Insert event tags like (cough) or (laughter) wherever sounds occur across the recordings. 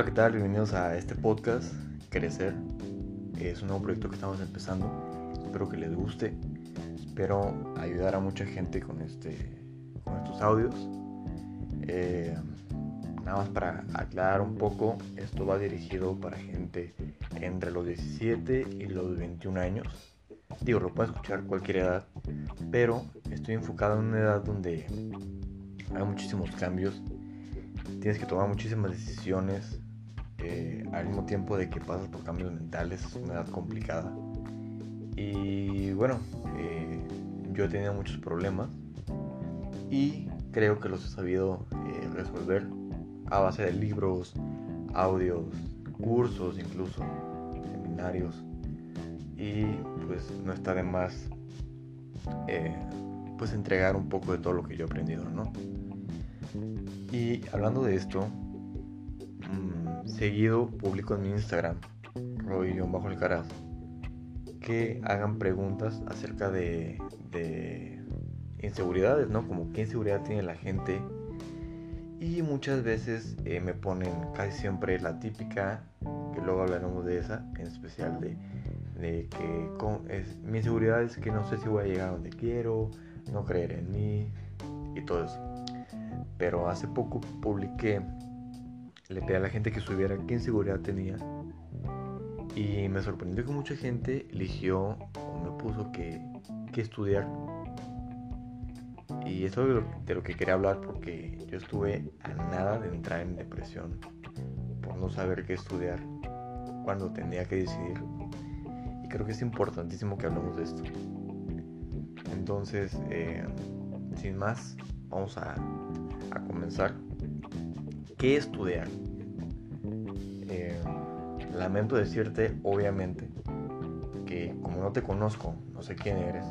Hola, ¿qué tal? Bienvenidos a este podcast, Crecer. Es un nuevo proyecto que estamos empezando. Espero que les guste. Espero ayudar a mucha gente con, este, con estos audios. Eh, nada más para aclarar un poco, esto va dirigido para gente entre los 17 y los 21 años. Digo, lo puede escuchar cualquier edad, pero estoy enfocado en una edad donde hay muchísimos cambios tienes que tomar muchísimas decisiones eh, al mismo tiempo de que pasas por cambios mentales, es una edad complicada. Y bueno, eh, yo he tenido muchos problemas y creo que los he sabido eh, resolver a base de libros, audios, cursos incluso, seminarios. Y pues no está de más pues entregar un poco de todo lo que yo he aprendido, ¿no? Y hablando de esto, seguido publico en mi Instagram, Roy-Alcaraz, que hagan preguntas acerca de, inseguridades, ¿no? Como qué inseguridad tiene la gente. Y muchas veces eh, me ponen casi siempre la típica, que luego hablaremos de esa, en especial de, que es, mi inseguridad es que no sé si voy a llegar a donde quiero, no creer en mí y todo eso pero hace poco publiqué, le pedí a la gente que subiera qué inseguridad tenía y me sorprendió que mucha gente eligió o me puso que, estudiar. Y eso es de lo que quería hablar porque yo estuve a nada de entrar en depresión por no saber qué estudiar cuando tenía que decidir. Y creo que es importantísimo que hablemos de esto. Entonces, eh, sin más, vamos a a comenzar, ¿qué estudiar? Eh, lamento decirte, obviamente, que como no te conozco, no sé quién eres,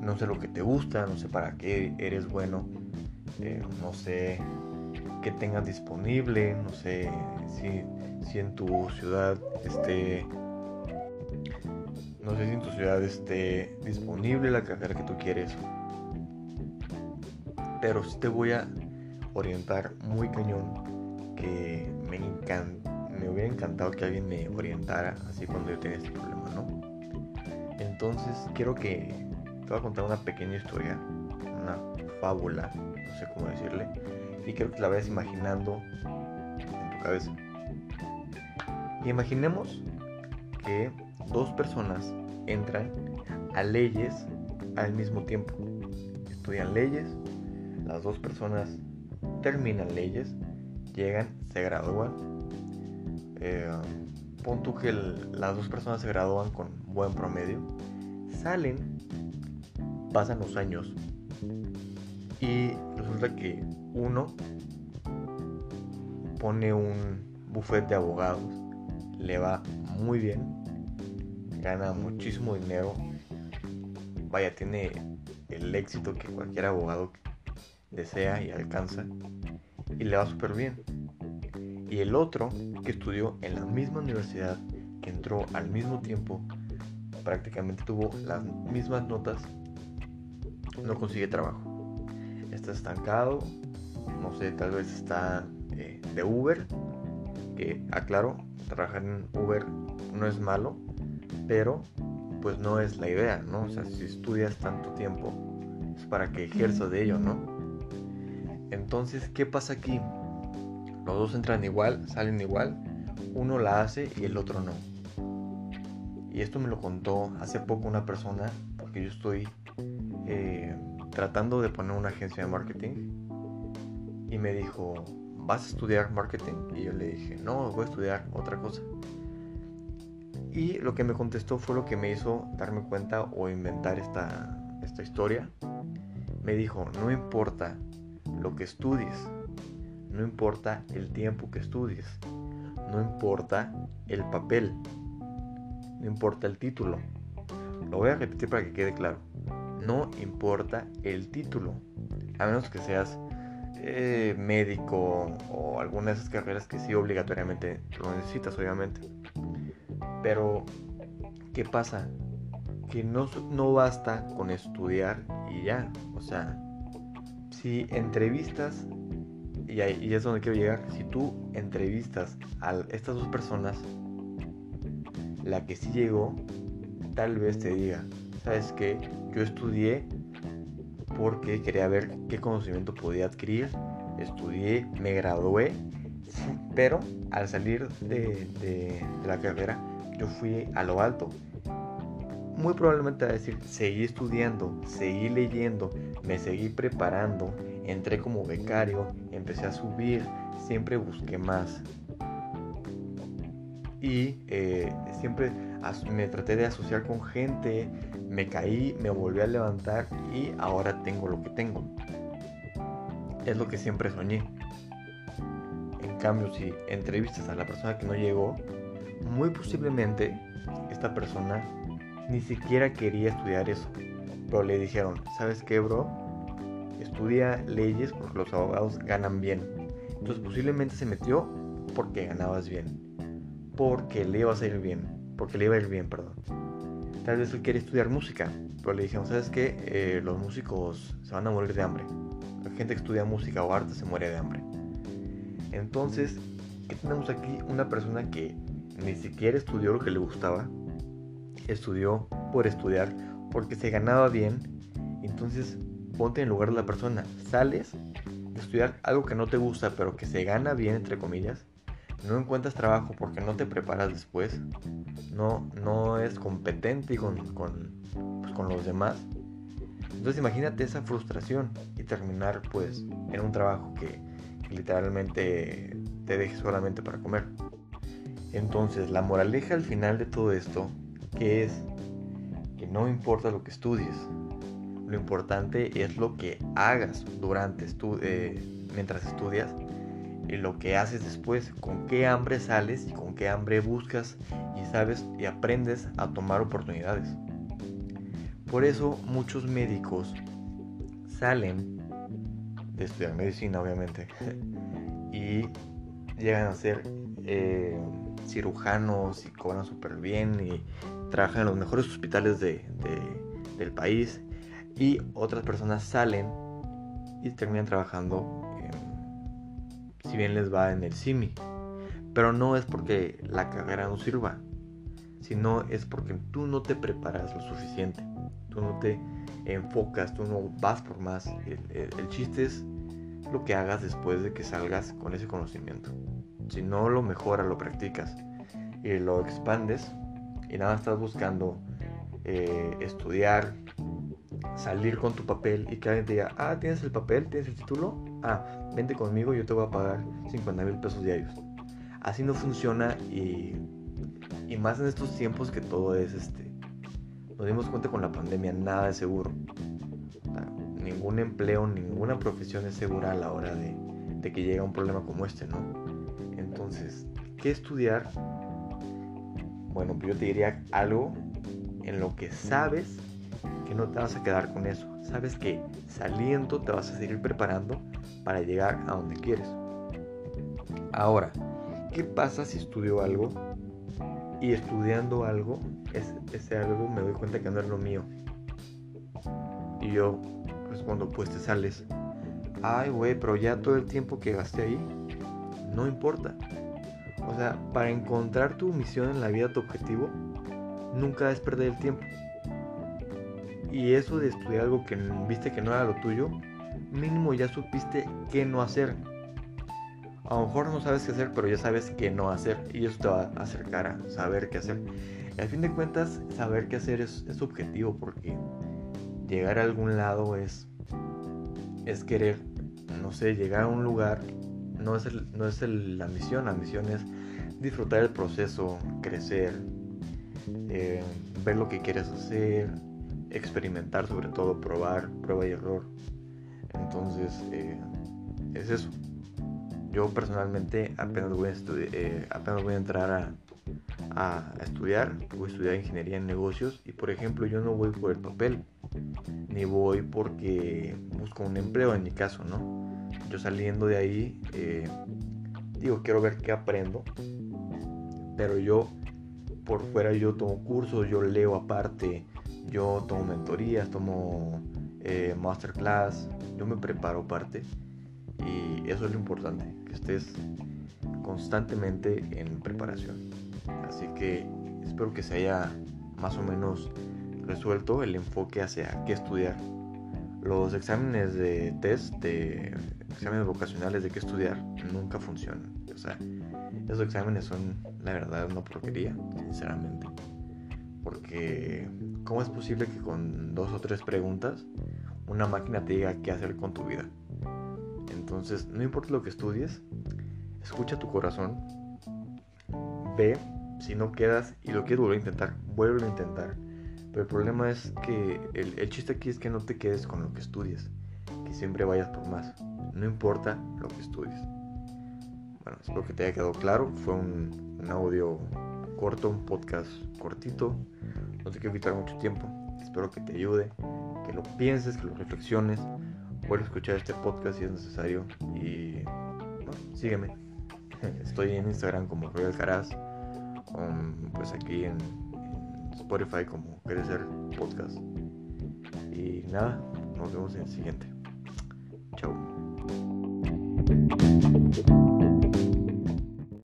no sé lo que te gusta, no sé para qué eres bueno, eh, no sé qué tengas disponible, no sé si, si en tu ciudad esté no sé si en tu ciudad esté disponible la carrera que tú quieres. Pero sí te voy a orientar muy cañón que me, me hubiera encantado que alguien me orientara así cuando yo tenía este problema, ¿no? Entonces quiero que te voy a contar una pequeña historia, una fábula, no sé cómo decirle, y quiero que la vayas imaginando en tu cabeza. imaginemos que dos personas entran a leyes al mismo tiempo. Estudian leyes, las dos personas terminan leyes, llegan, se gradúan. Eh, punto que las dos personas se gradúan con buen promedio, salen, pasan los años y resulta que uno pone un bufete de abogados, le va muy bien, gana muchísimo dinero, vaya, tiene el éxito que cualquier abogado desea y alcanza y le va súper bien. Y el otro, que estudió en la misma universidad, que entró al mismo tiempo, prácticamente tuvo las mismas notas, no consigue trabajo. Está estancado, no sé, tal vez está eh, de Uber, que aclaro, trabajar en Uber no es malo, pero pues no es la idea, ¿no? O sea, si estudias tanto tiempo, es para que ejerzas de ello, ¿no? Entonces, ¿qué pasa aquí? Los dos entran igual, salen igual, uno la hace y el otro no. Y esto me lo contó hace poco una persona, porque yo estoy eh, tratando de poner una agencia de marketing. Y me dijo, ¿vas a estudiar marketing? Y yo le dije, no, voy a estudiar otra cosa. Y lo que me contestó fue lo que me hizo darme cuenta o inventar esta, esta historia. Me dijo, no importa lo que estudies. No importa el tiempo que estudies. No importa el papel. No importa el título. Lo voy a repetir para que quede claro. No importa el título. A menos que seas eh, médico o alguna de esas carreras que sí obligatoriamente lo necesitas, obviamente. Pero, ¿qué pasa? Que no, no basta con estudiar y ya. O sea, si entrevistas y, ahí, es donde quiero llegar, si tú entrevistas a estas dos personas, la que sí llegó, tal vez te diga, ¿sabes qué? Yo estudié porque quería ver qué conocimiento podía adquirir, estudié, me gradué, pero al salir de, de la carrera yo fui a lo alto muy probablemente va a decir, seguí estudiando, seguí leyendo, me seguí preparando, entré como becario, empecé a subir, siempre busqué más. Y eh, siempre me traté de asociar con gente, me caí, me volví a levantar y ahora tengo lo que tengo. Es lo que siempre soñé. En cambio, si entrevistas a la persona que no llegó, muy posiblemente esta persona ni siquiera quería estudiar eso. Pero le dijeron, ¿sabes qué, bro? Estudia leyes porque los abogados ganan bien. Entonces posiblemente se metió porque ganabas bien. Porque le iba a ir bien. Porque le iba a ir bien, perdón. Tal vez él quiere estudiar música. Pero le dijeron, ¿sabes qué? Eh, los músicos se van a morir de hambre. La gente que estudia música o arte se muere de hambre. Entonces, ¿qué tenemos aquí? Una persona que ni siquiera estudió lo que le gustaba estudió por estudiar porque se ganaba bien. Entonces ponte en lugar de la persona. Sales de estudiar algo que no te gusta pero que se gana bien entre comillas. No encuentras trabajo porque no te preparas después. No, no es competente con, con, pues, con los demás. Entonces imagínate esa frustración y terminar pues en un trabajo que, literalmente te deje solamente para comer. Entonces la moraleja al final de todo esto que es que no importa lo que estudies, lo importante es lo que hagas durante eh, mientras estudias y lo que haces después, con qué hambre sales y con qué hambre buscas y sabes y aprendes a tomar oportunidades. Por eso muchos médicos salen de estudiar medicina, obviamente, (laughs) y llegan a ser eh, cirujanos y cobran súper bien y trabajan en los mejores hospitales de, del país y otras personas salen y terminan trabajando, si bien les va en el CIMI. Pero no es porque la carrera no sirva, sino es porque tú no te preparas lo suficiente, tú no te enfocas, tú no vas por más. el chiste es lo que hagas después de que salgas con ese conocimiento. Si no lo mejoras, lo practicas y lo expandes y nada estás buscando eh, estudiar, salir con tu papel y que alguien te diga, ah, tienes el papel, tienes el título, ah, vente conmigo, yo te voy a pagar 50 mil pesos diarios. Así no funciona y, y más en estos tiempos que todo es este. Nos dimos cuenta con la pandemia, nada es seguro. ningún empleo, ninguna profesión es segura a la hora de, de que llega un problema como este, ¿no? Entonces, ¿qué estudiar? Bueno, pues yo te diría algo en lo que sabes que no te vas a quedar con eso. Sabes que saliendo te vas a seguir preparando para llegar a donde quieres. Ahora, ¿qué pasa si estudio algo y estudiando algo, ese, algo me doy cuenta que no es lo mío? Y yo respondo, pues te sales. Ay, güey, pero ya todo el tiempo que gasté ahí, no importa. O sea, para encontrar tu misión en la vida, tu objetivo, nunca es perder el tiempo. Y eso de estudiar algo que viste que no era lo tuyo, mínimo ya supiste qué no hacer. A lo mejor no sabes qué hacer, pero ya sabes qué no hacer. Y eso te va a acercar a saber qué hacer. Y al fin de cuentas, saber qué hacer es, es objetivo porque llegar a algún lado es, es querer, no sé, llegar a un lugar no es, no es la misión, la misión es disfrutar el proceso, crecer, eh, ver lo que quieres hacer, experimentar sobre todo, probar, prueba y error. Entonces, eh, es eso. Yo personalmente apenas voy a, eh, apenas voy a entrar a, a, estudiar, voy a estudiar ingeniería en negocios y por ejemplo yo no voy por el papel, ni voy porque busco un empleo en mi caso, ¿no? yo saliendo de ahí, eh, digo, quiero ver qué aprendo. Pero yo, por fuera, yo tomo cursos, yo leo aparte, yo tomo mentorías, tomo eh, masterclass, yo me preparo aparte. Y eso es lo importante, que estés constantemente en preparación. Así que espero que se haya más o menos resuelto el enfoque hacia qué estudiar. Los exámenes de test, de exámenes vocacionales de qué estudiar, nunca funcionan. O sea, esos exámenes son, la verdad, una porquería, sinceramente. Porque, ¿cómo es posible que con dos o tres preguntas una máquina te diga qué hacer con tu vida? Entonces, no importa lo que estudies, escucha tu corazón, ve, si no quedas y lo quieres volver a intentar, vuelve a intentar. Pero el problema es que el, chiste aquí es que no te quedes con lo que estudies, que siempre vayas por más, no importa lo que estudies. Bueno, espero que te haya quedado claro, fue un, audio corto, un podcast cortito, no te quiero quitar mucho tiempo, espero que te ayude, que lo pienses, que lo reflexiones, vuelve a escuchar este podcast si es necesario. Y sígueme. (laughs) Estoy en Instagram como Royal Caraz, pues aquí en Spotify como Crecer Podcast. Y nada, nos vemos en el siguiente. Chao.